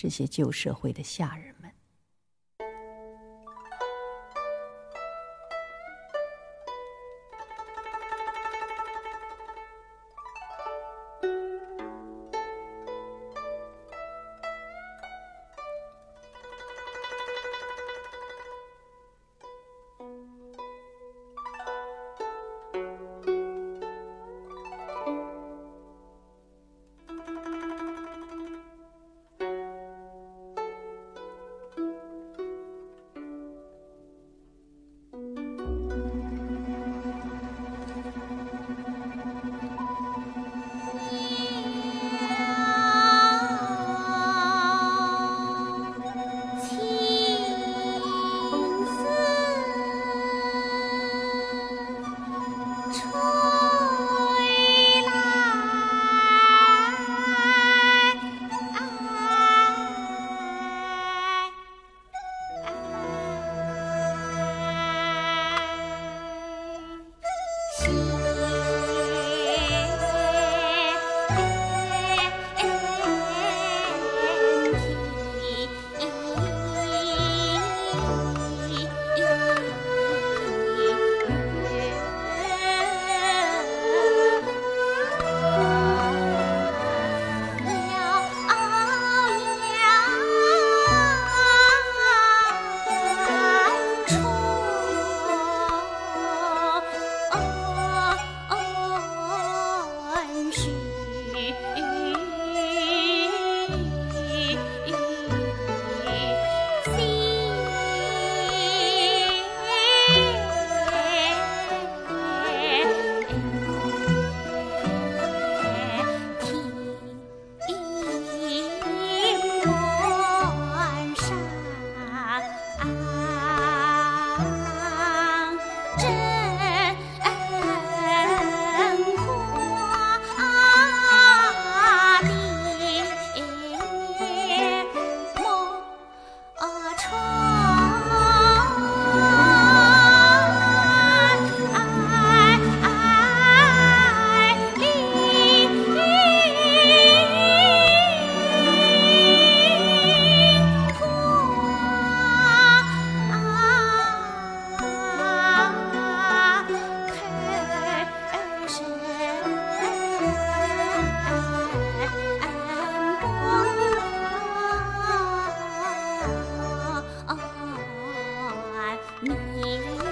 这些旧社会的下人你。